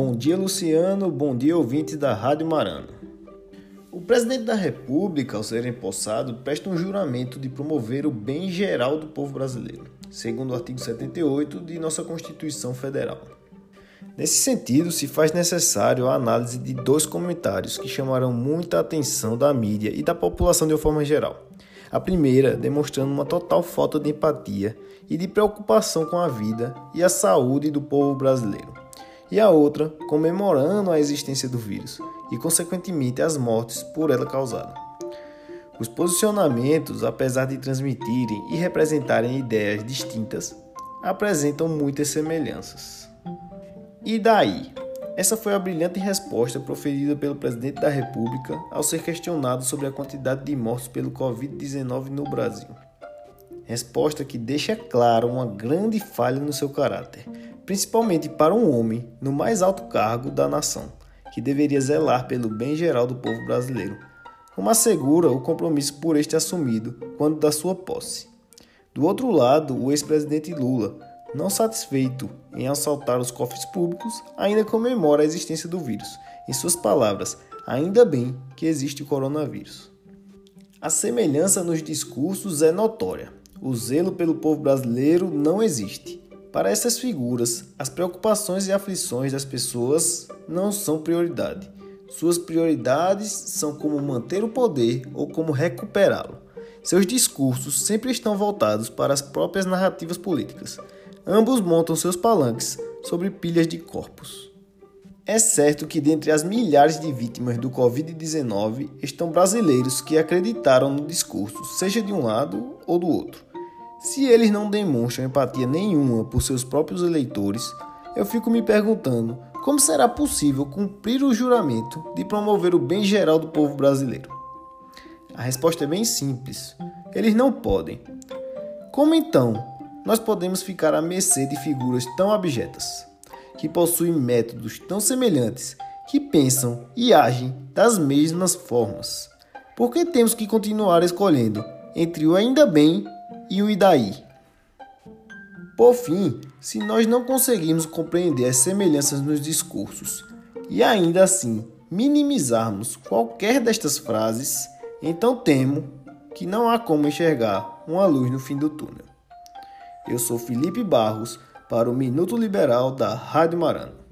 Bom dia, Luciano. Bom dia, ouvintes da Rádio Marano. O presidente da República, ao ser empossado, presta um juramento de promover o bem geral do povo brasileiro, segundo o artigo 78 de nossa Constituição Federal. Nesse sentido, se faz necessário a análise de dois comentários que chamarão muita atenção da mídia e da população de uma forma geral. A primeira, demonstrando uma total falta de empatia e de preocupação com a vida e a saúde do povo brasileiro. E a outra, comemorando a existência do vírus e, consequentemente, as mortes por ela causadas. Os posicionamentos, apesar de transmitirem e representarem ideias distintas, apresentam muitas semelhanças. E daí? Essa foi a brilhante resposta proferida pelo presidente da República ao ser questionado sobre a quantidade de mortos pelo Covid-19 no Brasil. Resposta que deixa claro uma grande falha no seu caráter, principalmente para um homem no mais alto cargo da nação, que deveria zelar pelo bem geral do povo brasileiro, como assegura o compromisso por este assumido quando da sua posse. Do outro lado, o ex-presidente Lula, não satisfeito em assaltar os cofres públicos, ainda comemora a existência do vírus. Em suas palavras, ainda bem que existe o coronavírus. A semelhança nos discursos é notória. O zelo pelo povo brasileiro não existe. Para essas figuras, as preocupações e aflições das pessoas não são prioridade. Suas prioridades são como manter o poder ou como recuperá-lo. Seus discursos sempre estão voltados para as próprias narrativas políticas. Ambos montam seus palanques sobre pilhas de corpos. É certo que dentre as milhares de vítimas do Covid-19 estão brasileiros que acreditaram no discurso, seja de um lado ou do outro. Se eles não demonstram empatia nenhuma por seus próprios eleitores, eu fico me perguntando como será possível cumprir o juramento de promover o bem geral do povo brasileiro. A resposta é bem simples: eles não podem. Como então nós podemos ficar à mercê de figuras tão abjetas, que possuem métodos tão semelhantes, que pensam e agem das mesmas formas. Por que temos que continuar escolhendo entre o ainda bem e o e daí? Por fim, se nós não conseguimos compreender as semelhanças nos discursos e ainda assim minimizarmos qualquer destas frases, então temo que não há como enxergar uma luz no fim do túnel. Eu sou Felipe Barros para o Minuto Liberal da Rádio Marano.